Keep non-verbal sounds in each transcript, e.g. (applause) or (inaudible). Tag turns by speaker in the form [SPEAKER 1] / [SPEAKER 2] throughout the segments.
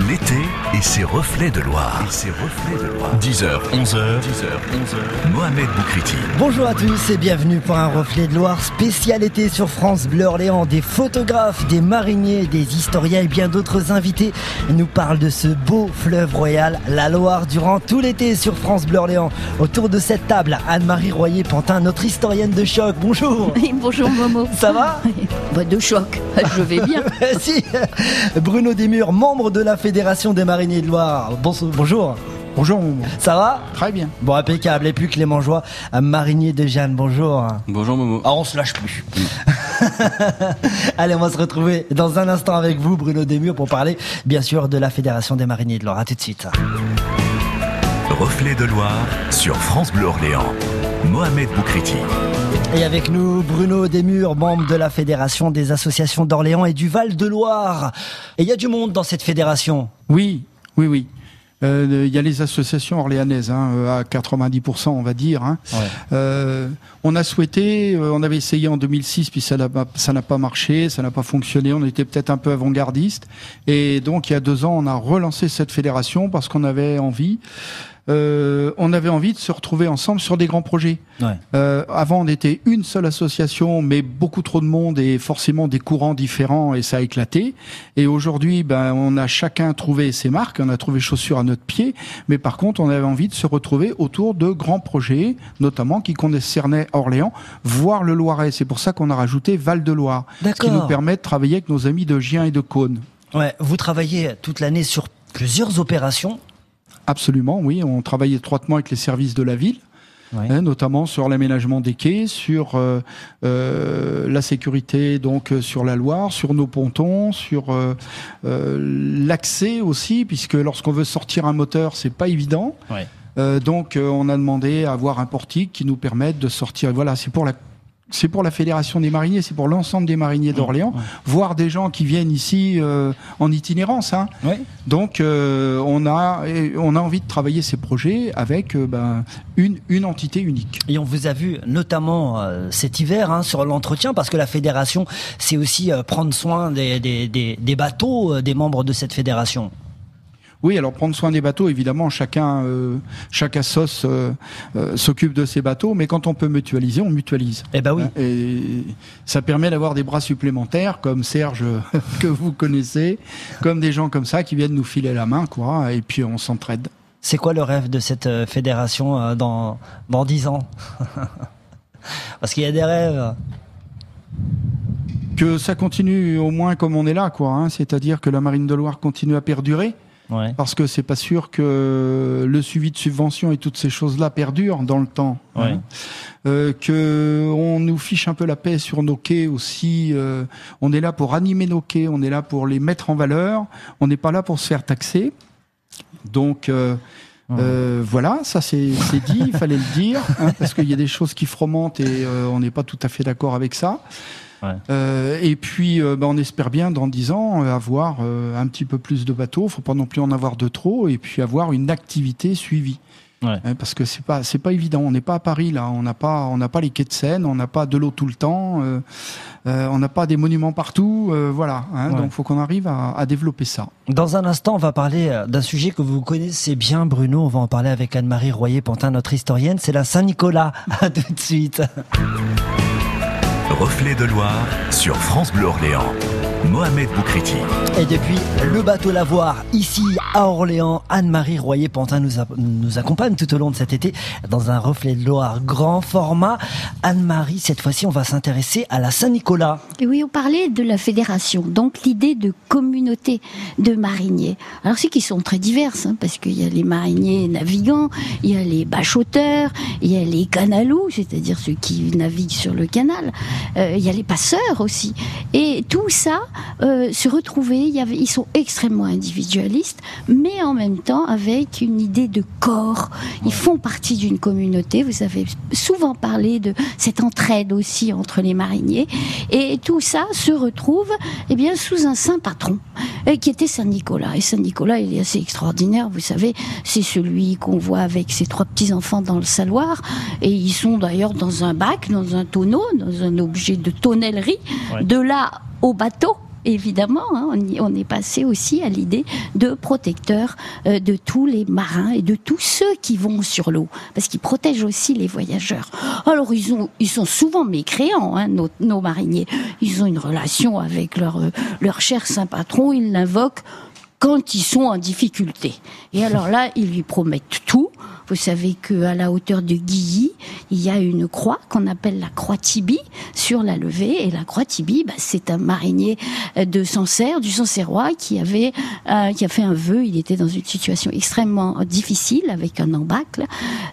[SPEAKER 1] L'été et ses reflets de Loire. Et ses reflets de Loire. 10h, 11h. 10h, 11h. Mohamed Boukriti.
[SPEAKER 2] Bonjour à tous et bienvenue pour un reflet de Loire spécial été sur France Bleu Orléans. Des photographes, des mariniers, des historiens et bien d'autres invités nous parlent de ce beau fleuve royal, la Loire, durant tout l'été sur France Bleu Orléans. Autour de cette table, Anne-Marie Royer-Pantin, notre historienne de choc. Bonjour. (laughs)
[SPEAKER 3] Oui, bonjour Momo.
[SPEAKER 2] Ça va? (laughs)
[SPEAKER 3] Bah, De choc, je vais bien. (laughs)
[SPEAKER 2] Si. Bruno Desmurs, membre de la Fédération des mariniers de Loire. Bonjour.
[SPEAKER 4] Bonjour Momo.
[SPEAKER 2] Ça va?
[SPEAKER 4] Très bien.
[SPEAKER 2] Bon, impeccable. Et puis Clément Joie, marinier de Jeanne. Bonjour.
[SPEAKER 5] Bonjour Momo.
[SPEAKER 2] Ah, on se lâche plus. (laughs) Allez, on va se retrouver dans un instant avec vous, Bruno Desmurs, pour parler, bien sûr, de la Fédération des mariniers de Loire. À tout de suite.
[SPEAKER 1] Reflets de Loire sur France Bleu Orléans. Mohamed Boukriti.
[SPEAKER 2] Et avec nous, Bruno Desmurs, membre de la Fédération des associations d'Orléans et du Val-de-Loire. Et il y a du monde dans cette fédération.
[SPEAKER 4] Oui, oui, oui. Euh, Il y a les associations orléanaises, hein, euh, à 90%, on va dire. hein. Euh, on a souhaité, euh, on avait essayé en 2006, puis ça n'a pas, ça n'a pas marché, ça n'a pas fonctionné. On était peut-être un peu avant-gardiste, et donc il y a deux ans, on a relancé cette fédération parce qu'on avait envie. Euh, on avait envie de se retrouver ensemble sur des grands projets.
[SPEAKER 2] Ouais.
[SPEAKER 4] Euh, avant, on était une seule association, mais beaucoup trop de monde et forcément des courants différents et ça a éclaté. Et aujourd'hui, ben, on a chacun trouvé ses marques, on a trouvé chaussures à notre pied, mais par contre, on avait envie de se retrouver autour de grands projets, notamment qui concernaient Orléans, voire le Loiret. C'est pour ça qu'on a rajouté Val-de-Loire, ce qui nous permet de travailler avec nos amis de Gien et de Cône.
[SPEAKER 2] Ouais, vous travaillez toute l'année sur plusieurs opérations.
[SPEAKER 4] Absolument, oui. On travaille étroitement avec les services de la ville. Hein, notamment sur l'aménagement des quais, sur euh, euh, la sécurité donc euh, sur la Loire, sur nos pontons, sur l'accès aussi, puisque lorsqu'on veut sortir un moteur, c'est pas évident. Donc on a demandé à avoir un portique qui nous permette de sortir. Voilà, c'est pour la c'est pour la fédération des mariniers, c'est pour l'ensemble des mariniers d'Orléans, voire des gens qui viennent ici euh, en itinérance. Hein.
[SPEAKER 2] Ouais.
[SPEAKER 4] Donc euh, on a on a envie de travailler ces projets avec euh, ben, une une entité unique.
[SPEAKER 2] Et on vous a vu notamment cet hiver hein, sur l'entretien, parce que la fédération, c'est aussi prendre soin des, des, des, des bateaux des membres de cette fédération.
[SPEAKER 4] Oui, alors prendre soin des bateaux, évidemment, chacun euh, chaque assos euh, euh, s'occupe de ses bateaux, mais quand on peut mutualiser, on mutualise.
[SPEAKER 2] Eh ben oui.
[SPEAKER 4] Et ça permet d'avoir des bras supplémentaires, comme Serge (laughs) que vous connaissez, comme des gens comme ça qui viennent nous filer la main, quoi, et puis on s'entraide.
[SPEAKER 2] C'est quoi le rêve de cette fédération dans dans dix ans? (laughs) Parce qu'il y a des rêves.
[SPEAKER 4] Que ça continue au moins comme on est là, quoi. Hein, C'est-à-dire que la Marine de Loire continue à perdurer.
[SPEAKER 2] Ouais.
[SPEAKER 4] parce que c'est pas sûr que le suivi de subventions et toutes ces choses-là perdurent dans le temps.
[SPEAKER 2] Ouais.
[SPEAKER 4] hein. Euh, que on nous fiche un peu la paix sur nos quais aussi. euh, on est là pour animer nos quais, on est là pour les mettre en valeur. On n'est pas là pour se faire taxer. Donc euh, euh, voilà, ça c'est c'est dit, il fallait le dire, hein, parce qu'il y a des choses qui fromentent et euh, on n'est pas tout à fait d'accord avec ça.
[SPEAKER 2] Ouais.
[SPEAKER 4] Euh, et puis, euh, bah, on espère bien dans 10 ans euh, avoir un petit peu plus de bateaux. Faut pas non plus en avoir de trop, et puis avoir une activité suivie.
[SPEAKER 2] Ouais.
[SPEAKER 4] Hein, parce que c'est pas c'est pas évident. On n'est pas à Paris là. On n'a pas on n'a pas les quais de Seine. On n'a pas de l'eau tout le temps. euh, on n'a pas des monuments partout. euh, voilà. Hein,
[SPEAKER 2] Ouais.
[SPEAKER 4] Donc, faut qu'on arrive à, à développer ça.
[SPEAKER 2] Dans un instant, on va parler d'un sujet que vous connaissez bien, Bruno. On va en parler avec Anne-Marie Royer-Pantin, notre historienne. C'est la Saint-Nicolas. (laughs) À tout de suite.
[SPEAKER 1] Reflets de Loire sur France Bleu Orléans. Mohamed Boukriti.
[SPEAKER 2] Et depuis le bateau Lavoir, ici à Orléans, Anne-Marie Royer-Pantin nous, a- nous accompagne tout au long de cet été dans un reflet de Loire grand format. Anne-Marie, cette fois-ci, on va s'intéresser à la Saint-Nicolas.
[SPEAKER 3] Et oui, on parlait de la fédération, donc l'idée de communauté de mariniers. Alors c'est qui sont très diverses, hein, parce qu'il y a les mariniers navigants, il y a les bachoteurs, il y a les canalous, c'est-à-dire ceux qui naviguent sur le canal, euh, il y a les passeurs aussi. Et tout ça euh, se retrouvait, il y avait, ils sont extrêmement individualistes, mais en même temps avec une idée de corps. Ils font partie d'une communauté. Vous avez souvent parlé de cette entraide aussi entre les mariniers, et tout ça se retrouve, eh bien, sous un saint patron euh, qui était Saint Nicolas. Et Saint Nicolas, il est assez extraordinaire. Vous savez, c'est celui qu'on voit avec ses trois petits enfants dans le saloir, et ils sont d'ailleurs dans un bac, dans un tonneau, dans un objet de tonnellerie.
[SPEAKER 2] Ouais.
[SPEAKER 3] De là au bateau, évidemment, hein, on, est passé aussi à l'idée de protecteur euh, de tous les marins et de tous ceux qui vont sur l'eau, parce qu'ils protègent aussi les voyageurs. Alors ils ont, ils sont souvent mécréants, hein, nos, nos, mariniers. Ils ont une relation avec leur euh, leur cher saint patron, ils l'invoquent quand ils sont en difficulté. Et alors là, ils lui promettent tout. Vous savez qu'à la hauteur de Guilly, il y a une croix qu'on appelle la croix Tibi sur la levée. Et la croix Tibi, bah, c'est un marinier de Sancerre, du Sancerrois, qui avait, euh, qui a fait un vœu. Il était dans une situation extrêmement difficile avec un embâcle,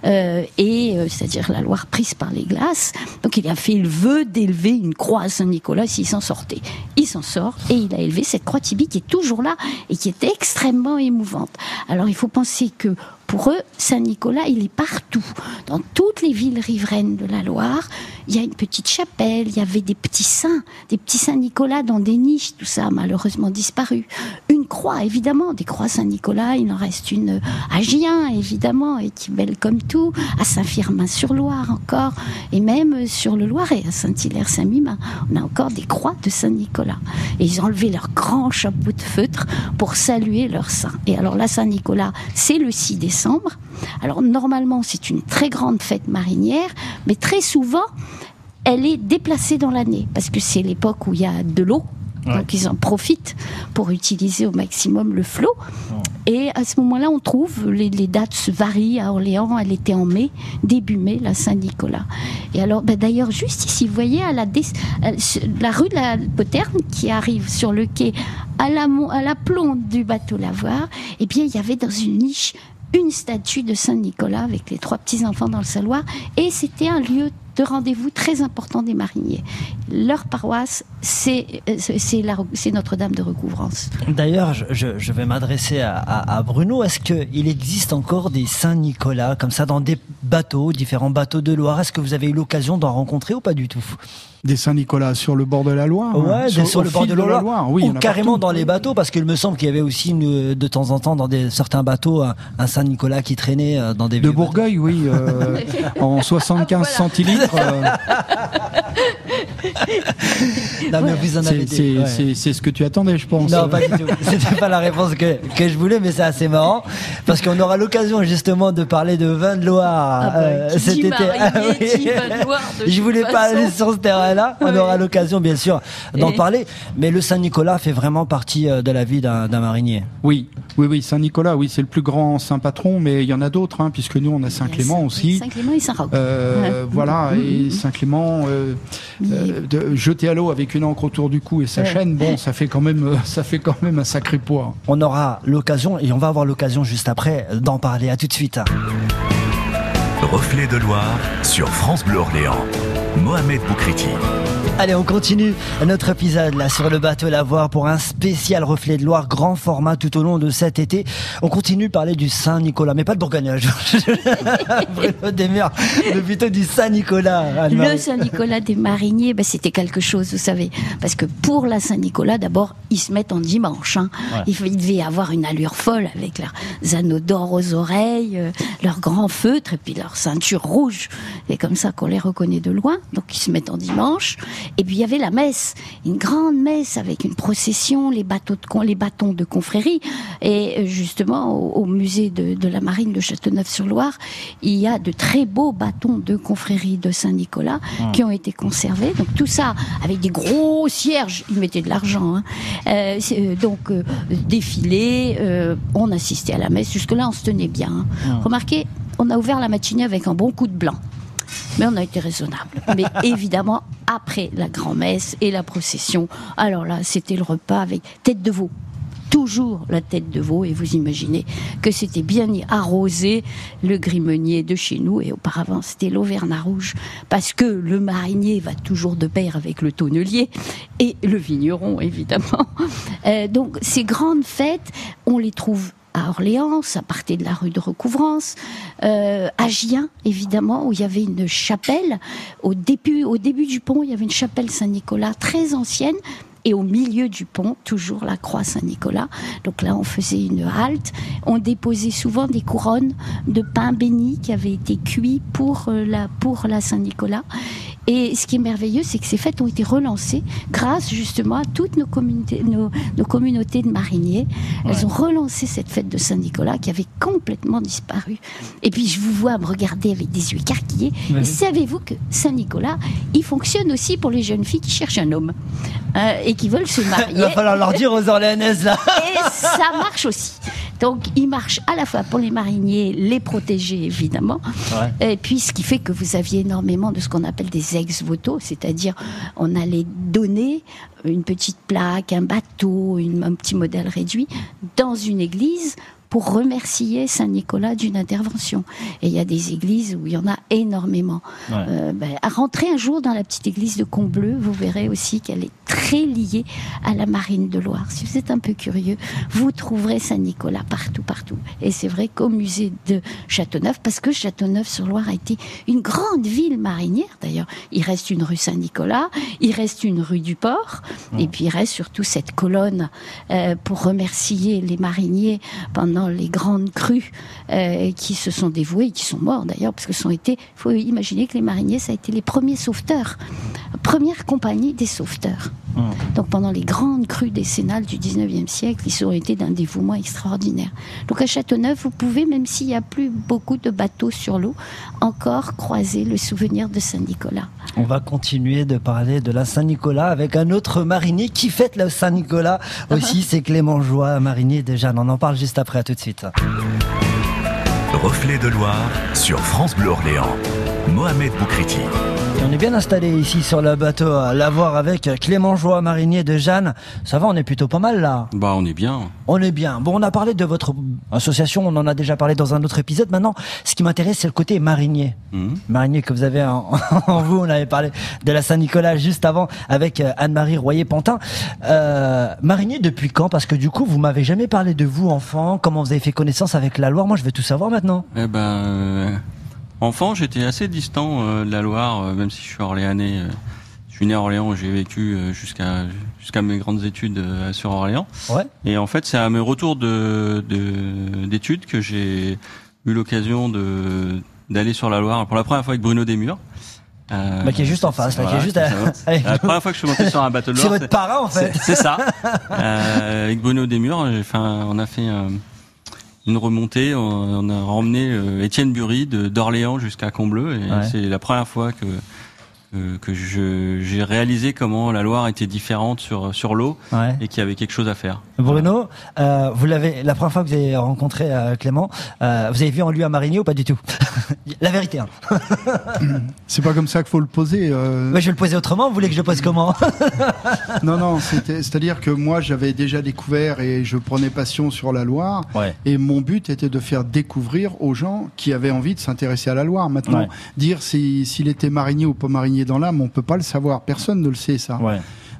[SPEAKER 3] euh, et euh, c'est-à-dire la Loire prise par les glaces. Donc il a fait le vœu d'élever une croix à Saint-Nicolas s'il s'en sortait. Il s'en sort et il a élevé cette croix Tibi qui est toujours là et qui est extrêmement émouvante. Alors il faut penser que pour eux, Saint-Nicolas, il est partout. Dans toutes les villes riveraines de la Loire, il y a une petite chapelle, il y avait des petits saints, des petits Saint-Nicolas dans des niches, tout ça a malheureusement disparu. Une croix, évidemment, des croix Saint-Nicolas, il en reste une à Gien, évidemment, et qui est belle comme tout, à Saint-Firmin-sur-Loire encore, et même sur le Loiret, à Saint-Hilaire-Saint-Mimin, on a encore des croix de Saint-Nicolas. Et ils ont enlevé leur grand chapeau de feutre pour saluer leur saint. Et alors là, Saint-Nicolas, c'est le 6 décembre alors normalement, c'est une très grande fête marinière, mais très souvent, elle est déplacée dans l'année parce que c'est l'époque où il y a de l'eau. Donc ils en profitent pour utiliser au maximum le flot. Et à ce moment-là, on trouve, les, dates se varient. À Orléans, elle était en mai, début mai, la Saint-Nicolas. Et alors, ben d'ailleurs, juste ici, vous voyez, à la, la rue de la Poterne qui arrive sur le quai à la, à la plombe du bateau Lavoir, eh bien, il y avait dans une niche une statue de Saint-Nicolas avec les trois petits-enfants dans le saloir. Et c'était un lieu de rendez-vous très important des mariniers. Leur paroisse, c'est Notre-Dame de Recouvrance.
[SPEAKER 2] D'ailleurs, je, vais m'adresser à, à, Bruno. Est-ce qu'il existe encore des Saint-Nicolas comme ça dans des bateaux, différents bateaux de Loire? Est-ce que vous avez eu l'occasion d'en rencontrer ou pas du tout?
[SPEAKER 4] Des Saint-Nicolas sur le bord de la Loire
[SPEAKER 2] Ouais, sur, le bord de la Loire. Oui, ou carrément dans les bateaux, parce qu'il me semble qu'il y avait aussi de temps en temps dans des, certains bateaux un, Saint-Nicolas qui traînait euh, dans des
[SPEAKER 4] De Bourgueil, oui, euh, (laughs) en 75 centilitres. (laughs) Euh.
[SPEAKER 2] non, mais vous en avez
[SPEAKER 4] C'est ce que tu attendais, je pense.
[SPEAKER 2] Non, pas du tout. C'était pas la réponse que, que je voulais, mais c'est assez marrant, parce qu'on aura l'occasion justement de parler de vin de Loire
[SPEAKER 3] ah bah, cet été. Ah, oui.
[SPEAKER 2] je voulais pas aller sur ce terrain là. On aura l'occasion, bien sûr, d'en parler. Mais le Saint-Nicolas fait vraiment partie euh, de la vie d'un marinier.
[SPEAKER 4] Oui, oui, oui. Saint-Nicolas, oui, c'est le plus grand saint patron, mais il y en a d'autres, hein, puisque nous, on a Saint-Clément aussi.
[SPEAKER 3] Saint-Clément et Saint-Roch.
[SPEAKER 4] Euh, voilà, et Saint-Clément, euh, jeté à l'eau avec une encre autour du cou et sa chaîne, bon, ça fait quand même, (laughs) ça fait quand même un sacré poids.
[SPEAKER 2] On aura l'occasion, et on va avoir l'occasion juste après d'en parler. À tout de suite.
[SPEAKER 1] Reflet de Loire sur France Bleu Orléans. Mohamed Boukriti.
[SPEAKER 2] Allez, on continue notre épisode là sur le bateau Lavoir pour un spécial reflet de Loire grand format tout au long de cet été. On continue de parler du Saint-Nicolas, mais pas de Bourgogne. (laughs) Bruno Desmurs, mais plutôt du Saint-Nicolas.
[SPEAKER 3] Le Saint-Nicolas des mariniers, ben, c'était quelque chose, vous savez. Parce que pour la Saint-Nicolas, d'abord, ils se mettent en dimanche. Hein. Il, devaient avoir une allure folle avec leurs anneaux d'or aux oreilles, euh, leurs grands feutres et puis leur ceinture rouge. C'est comme ça qu'on les reconnaît de loin. Donc ils se mettent en dimanche. Et puis il y avait la messe, une grande messe avec une procession, les bateaux de les bâtons de confrérie. Et euh, justement, au, musée de, la marine de Châteauneuf-sur-Loire, il y a de très beaux bâtons de confrérie de Saint-Nicolas ah. qui ont été conservés. Donc tout ça avec des gros cierges, ils mettaient de l'argent. Hein. Euh, euh, donc défilé, on assistait à la messe. Jusque-là, on se tenait bien. Hein. Ah. Remarquez, on a ouvert la matinée avec un bon coup de blanc mais on a été raisonnable. Mais (laughs) évidemment, après la grand-messe et la procession, alors là, c'était le repas avec tête de veau toujours la tête de veau et vous imaginez que c'était bien arrosé le grimenier de chez nous et auparavant c'était l'auvergnat rouge parce que le marinier va toujours de pair avec le tonnelier et le vigneron évidemment. Euh, donc ces grandes fêtes, on les trouve à Orléans, ça partait de la rue de Recouvrance, euh, à Gien, évidemment, où il y avait une chapelle. Au début, au début du pont, il y avait une chapelle Saint-Nicolas très ancienne, et au milieu du pont, toujours la croix Saint-Nicolas. Donc là, on faisait une halte. On déposait souvent des couronnes de pain béni qui avaient été cuits pour euh, la, pour la Saint-Nicolas. Et ce qui est merveilleux, c'est que ces fêtes ont été relancées grâce justement à toutes nos communautés, nos, communautés de mariniers. Elles ont relancé cette fête de Saint-Nicolas qui avait complètement disparu. Et puis je vous vois me regarder avec des yeux écarquillés. Et savez-vous que Saint-Nicolas, il fonctionne aussi pour les jeunes filles qui cherchent un homme euh, et qui veulent se (laughs) marier. il
[SPEAKER 2] va falloir leur dire aux Orléanaises là.
[SPEAKER 3] Et ça marche aussi. Donc, il marche à la fois pour les mariniers, les protéger évidemment, et puis ce qui fait que vous aviez énormément de ce qu'on appelle des ex-voto, c'est-à-dire on allait donner une petite plaque, un bateau, un petit modèle réduit dans une église pour remercier Saint Nicolas d'une intervention. Et il y a des églises où il y en a énormément. Euh, ben, à rentrer un jour dans la petite église de Combleu, vous verrez aussi qu'elle est très liée à la marine de Loire. Si vous êtes un peu curieux, vous trouverez Saint Nicolas partout, partout. Et c'est vrai qu'au musée de Châteauneuf, parce que Châteauneuf-sur-Loire a été une grande ville marinière. D'ailleurs, il reste une rue Saint-Nicolas, il reste une rue du Port, et puis il reste surtout cette colonne euh, pour remercier les mariniers pendant les grandes crues euh, qui se sont dévoués, qui sont morts d'ailleurs, parce que sont été, faut imaginer que les mariniers, ça a été les premiers sauveteurs, première compagnie des sauveteurs. Mmh. Donc pendant les grandes crues décennales du 19e siècle, ils ont été d'un dévouement extraordinaire. Donc à Châteauneuf, vous pouvez, même s'il n'y a plus beaucoup de bateaux sur l'eau, encore croiser le souvenir de Saint-Nicolas.
[SPEAKER 2] On va continuer de parler de la Saint-Nicolas avec un autre marinier qui fête la Saint-Nicolas aussi, c'est Clément Joie, marinier déjà. On en parle juste après, à tout de suite.
[SPEAKER 1] Reflet de Loire sur France Bleu Orléans. Mohamed Boukriti.
[SPEAKER 2] On est bien installé ici sur le bateau à l'avoir avec Clément Joie, marinier de Jeanne. Ça va, on est plutôt pas mal là.
[SPEAKER 5] Bah, on est bien.
[SPEAKER 2] On est bien. Bon, on a parlé de votre association, on en a déjà parlé dans un autre épisode. Maintenant, ce qui m'intéresse, c'est le côté marinier. Mhm. Marinier que vous avez (laughs) en, vous. On avait parlé de la Saint-Nicolas juste avant avec euh, Anne-Marie Royer-Pantin. Euh, marinier depuis quand? Parce que du coup, vous m'avez jamais parlé de vous, enfant. Comment vous avez fait connaissance avec la Loire? Moi, je veux tout savoir maintenant.
[SPEAKER 5] Eh ben. Enfant, j'étais assez distant euh, de la Loire, euh, même si je suis orléanais. Euh, je suis né à Orléans, j'ai vécu jusqu'à jusqu'à mes grandes études sur Orléans.
[SPEAKER 2] Ouais.
[SPEAKER 5] Et en fait, c'est à mes retours de d'études que j'ai eu l'occasion de d'aller sur la Loire pour la première fois avec Bruno Desmurs.
[SPEAKER 2] Euh, bah, qui est juste en face, là, qui est juste. À... (laughs)
[SPEAKER 5] la première fois que je suis monté sur un bateau de Loire.
[SPEAKER 2] C'est votre parrain en fait.
[SPEAKER 5] C'est ça. (laughs) Euh, avec Bruno Desmurs, enfin, on a fait une remontée. On, a ramené euh, Étienne Bury d'Orléans jusqu'à Combleu et c'est la première fois que que j'ai réalisé comment la Loire était différente sur sur l'eau et qu'il y avait quelque chose à faire.
[SPEAKER 2] Bruno, euh, vous l'avez la première fois que vous avez rencontré euh, Clément, euh, vous avez vu en lui un marinier ou pas du tout? (laughs) La vérité. Hein. (laughs)
[SPEAKER 4] c'est pas comme ça qu'il faut le poser.
[SPEAKER 2] je vais le poser autrement. Vous voulez que je le pose comment? (laughs)
[SPEAKER 4] Non, non. C'est-à-dire que moi, j'avais déjà découvert et je prenais passion sur la Loire. Et mon but était de faire découvrir aux gens qui avaient envie de s'intéresser à la Loire. Maintenant, dire s'il était marinier ou pas marinier dans l'âme, on peut pas le savoir. Personne ne le sait, ça.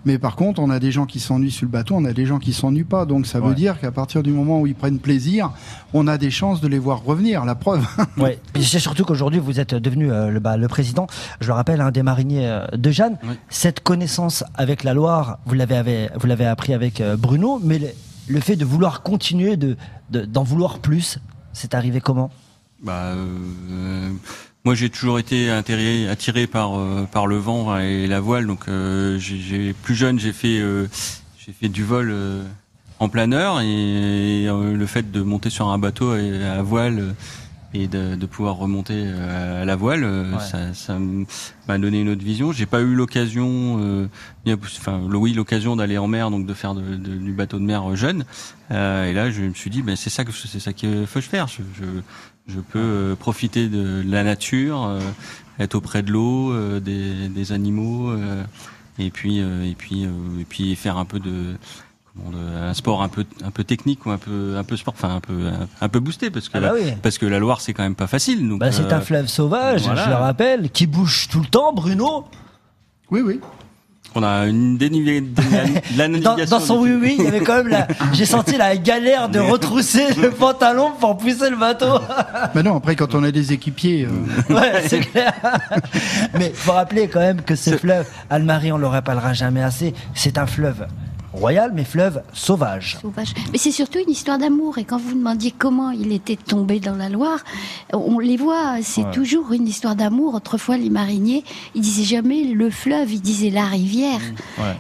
[SPEAKER 4] Mais par contre, on a des gens qui s'ennuient sur le bateau, on a des gens qui s'ennuient pas. Donc ça veut dire qu'à partir du moment où ils prennent plaisir, on a des chances de les voir revenir. La preuve.
[SPEAKER 2] ouais. (laughs) c'est surtout qu'aujourd'hui vous êtes devenu euh, le, bah, le président. Je le rappelle, un des mariniers euh, de Jeanne. Cette connaissance avec la Loire, vous l'avez vous l'avez appris avec euh, Bruno, mais le, fait de vouloir continuer, de d'en vouloir plus, c'est arrivé comment?
[SPEAKER 5] Bah. Moi, j'ai toujours été attiré, attiré par euh, par le vent et la voile. Donc, euh, j'ai plus jeune, j'ai fait euh, j'ai fait du vol en planeur et, le fait de monter sur un bateau à voile et de, de, pouvoir remonter à la voile, ça, ça m'a donné une autre vision. J'ai pas eu l'occasion, enfin oui l'occasion d'aller en mer, donc de faire de, du bateau de mer jeune. et là, je me suis dit, ben c'est ça que c'est ça qu'il faut faire. Je, je, je peux euh, profiter de la nature, euh, être auprès de l'eau, euh, des, des, animaux, et puis et puis et puis faire un peu de un sport un peu un peu technique ou un peu un peu sport enfin un peu un, peu boosté parce que ah bah parce que la Loire c'est quand même pas facile donc
[SPEAKER 2] bah, c'est un fleuve sauvage je le rappelle qui bouge tout le temps Bruno?
[SPEAKER 4] Oui oui
[SPEAKER 5] on a une dénivellée de (laughs) la,
[SPEAKER 2] dans, dans, son oui oui, il y avait quand même la, j'ai senti la galère de (laughs) retrousser le (laughs) pantalon pour pousser le bateau.
[SPEAKER 4] Mais non, après quand on a des équipiers.
[SPEAKER 2] Euh... Ouais, c'est clair. Mais faut rappeler quand même que ce fleuve, Almarie, on le rappellera jamais assez, c'est un fleuve royal, mais fleuve sauvage.
[SPEAKER 3] Sauvage. Mais c'est surtout une histoire d'amour. Et quand vous demandiez comment il était tombé dans la Loire, on les voit, c'est toujours une histoire d'amour. Autrefois, les mariniers, ils disaient jamais le fleuve, ils disaient la rivière.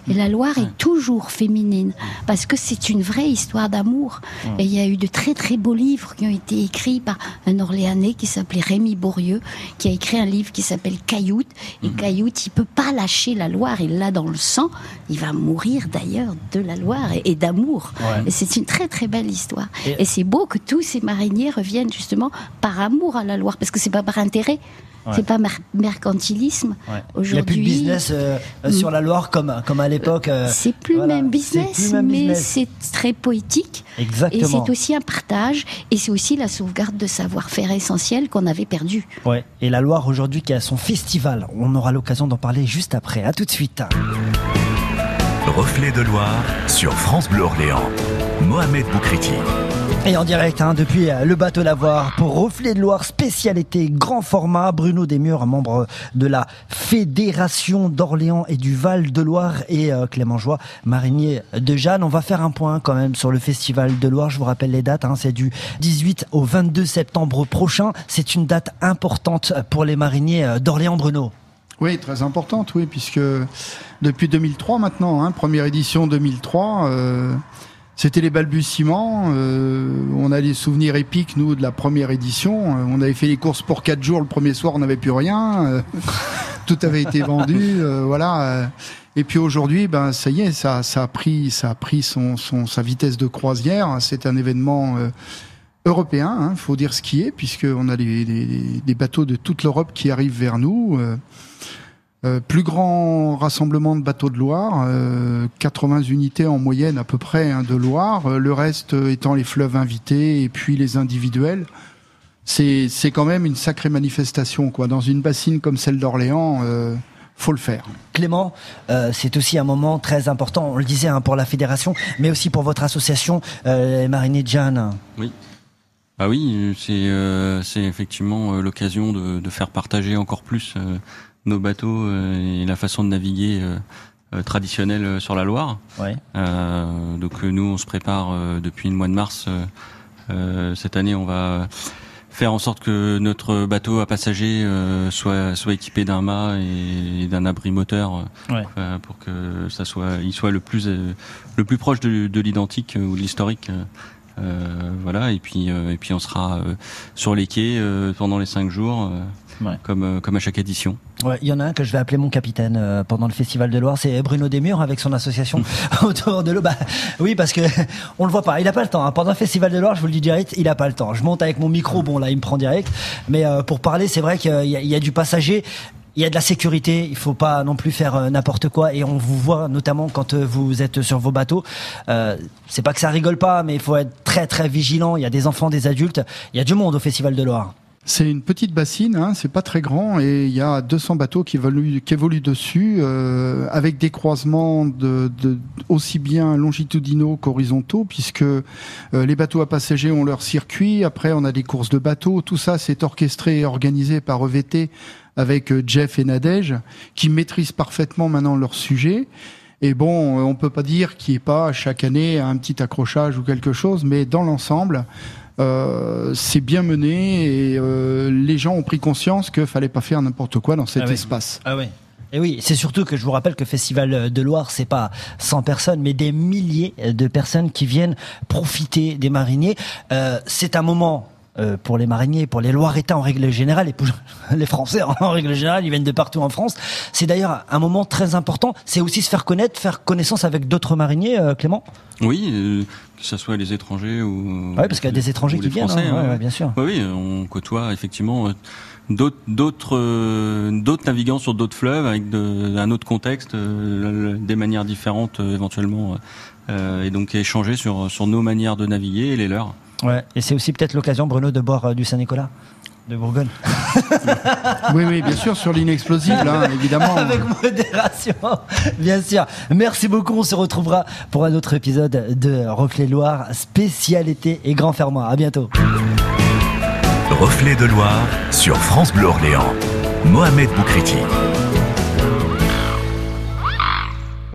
[SPEAKER 3] Et la Loire est toujours féminine, parce que c'est une vraie histoire d'amour. Et il y a eu de très très beaux livres qui ont été écrits par un Orléanais qui s'appelait Rémi Bourrieux, qui a écrit un livre qui s'appelle Cailloute. Et mhm. Cailloute, il peut pas lâcher la Loire, il l'a dans le sang. Il va mourir d'ailleurs de la Loire et, d'amour. Et c'est une très très belle histoire. Et, c'est beau que tous ces mariniers reviennent justement par amour à la Loire, parce que c'est pas par intérêt. C'est pas mercantilisme.
[SPEAKER 2] Aujourd'hui, il n'y a plus de business euh, euh, sur la Loire comme comme à l'époque.
[SPEAKER 3] Euh, c'est plus le même business, mais c'est très poétique.
[SPEAKER 2] Exactement.
[SPEAKER 3] Et c'est aussi un partage, et c'est aussi la sauvegarde de savoir-faire essentiel qu'on avait perdu.
[SPEAKER 2] Ouais. Et la Loire aujourd'hui qui a son festival, on aura l'occasion d'en parler juste après. À tout de suite.
[SPEAKER 1] Reflet de Loire sur France Bleu Orléans. Mohamed Boukriti.
[SPEAKER 2] Et en direct hein, depuis euh, le bateau Lavoir pour Reflet de Loire, spécialité grand format. Bruno Desmurs, membre de la Fédération d'Orléans et du Val de Loire et euh, Clément Joie, marinier de Jeanne. On va faire un point quand même sur le Festival de Loire. Je vous rappelle les dates. Hein, c'est du 18 au 22 septembre prochain. C'est une date importante pour les mariniers euh, d'Orléans, Bruno.
[SPEAKER 4] Oui, très importante, oui, puisque depuis 2003 maintenant, hein, première édition 2003. C'était les balbutiements. Euh, on a des souvenirs épiques, nous, de la première édition. Euh, on avait fait les courses pour quatre jours. Le premier soir, on n'avait plus rien. Euh, (laughs) tout avait été vendu. voilà. Et puis aujourd'hui, ben ça y est, ça, ça a pris, ça a pris son, son sa vitesse de croisière. C'est un événement européen. Il hein, faut dire ce qui est, puisqu'on a des, des, bateaux de toute l'Europe qui arrivent vers nous. Euh, plus grand rassemblement de bateaux de Loire, 80 euh, unités en moyenne à peu près hein, de Loire, euh, le reste étant les fleuves invités et puis les individuels. C'est quand même une sacrée manifestation quoi. Dans une bassine comme celle d'Orléans, faut le faire.
[SPEAKER 2] Clément, c'est aussi un moment très important, on le disait hein, pour la fédération, mais aussi pour votre association, les Mariniers de Jeanne.
[SPEAKER 5] Oui. Ah oui, c'est effectivement l'occasion de, de, faire partager encore plus nos bateaux euh, et la façon de naviguer euh, euh, traditionnelle sur la Loire.
[SPEAKER 2] Ouais.
[SPEAKER 5] donc nous, on se prépare depuis le mois de mars. cette année, on va faire en sorte que notre bateau à passagers soit soit équipé d'un mât et, d'un abri moteur pour que ça soit il soit le plus le plus proche de, de l'identique ou de l'historique voilà et puis et puis on sera sur les quais pendant les cinq jours comme, euh, comme à chaque édition.
[SPEAKER 2] Ouais, il y en a un que je vais appeler mon capitaine euh, pendant le Festival de Loire, c'est Bruno Desmurs avec son association (laughs) (laughs) autour de l'eau. Bah, oui, parce que (laughs) on le voit pas, il a pas le temps. Hein. Pendant le Festival de Loire, je vous le dis direct, il a pas le temps. Je monte avec mon micro, bon là, il me prend direct. Mais euh, pour parler, c'est vrai qu'il y, y, a du passager. Il y a de la sécurité, il faut pas non plus faire n'importe quoi et on vous voit notamment quand vous êtes sur vos bateaux. Euh, c'est pas que ça rigole pas, mais il faut être très très vigilant. Il y a des enfants, des adultes, il y a du monde au Festival de Loire.
[SPEAKER 4] C'est une petite bassine, hein, c'est pas très grand et il y a 200 bateaux qui évoluent, dessus euh, avec des croisements aussi bien longitudinaux qu'horizontaux puisque euh, les bateaux à passagers ont leur circuit. Après, on a des courses de bateaux. Tout ça, c'est orchestré et organisé par EVT avec euh, Jeff et Nadège qui maîtrisent parfaitement maintenant leur sujet. Et bon, on peut pas dire qu'il n'y ait pas chaque année un petit accrochage ou quelque chose, mais dans l'ensemble, euh, c'est bien mené et euh, les gens ont pris conscience qu'il fallait pas faire n'importe quoi dans cet
[SPEAKER 2] ah
[SPEAKER 4] espace.
[SPEAKER 2] Ah oui. Et oui, c'est surtout que je vous rappelle que Festival de Loire, c'est pas 100 personnes, mais des milliers de personnes qui viennent profiter des mariniers. Euh, c'est un moment euh, pour les mariniers, pour les Loiretains en règle générale, et pour (laughs) les Français en règle générale, ils viennent de partout en France. C'est d'ailleurs un moment très important. C'est aussi se faire connaître, faire connaissance avec d'autres mariniers, euh, Clément?
[SPEAKER 5] Oui, euh, que ce soit les étrangers ou.
[SPEAKER 2] Oui, parce qu'il y a des étrangers qui viennent. Français, hein. bien sûr.
[SPEAKER 5] Oui, on côtoie effectivement d'autres navigants sur d'autres fleuves avec de, un autre contexte, des manières différentes éventuellement, et donc échanger sur sur nos manières de naviguer et les leurs.
[SPEAKER 2] Ouais, et c'est aussi peut-être l'occasion, Bruno, de boire euh, du Saint-Nicolas de Bourgogne. (laughs)
[SPEAKER 4] oui, oui, bien sûr, sur l'inexplosible, hein, (laughs) évidemment.
[SPEAKER 2] Avec modération, bien sûr. Merci beaucoup. On se retrouvera pour un autre épisode de Reflet Loire, spécialité et grand fermoir. À bientôt.
[SPEAKER 1] Reflet de Loire sur France Bleu Orléans. Mohamed Boukriti.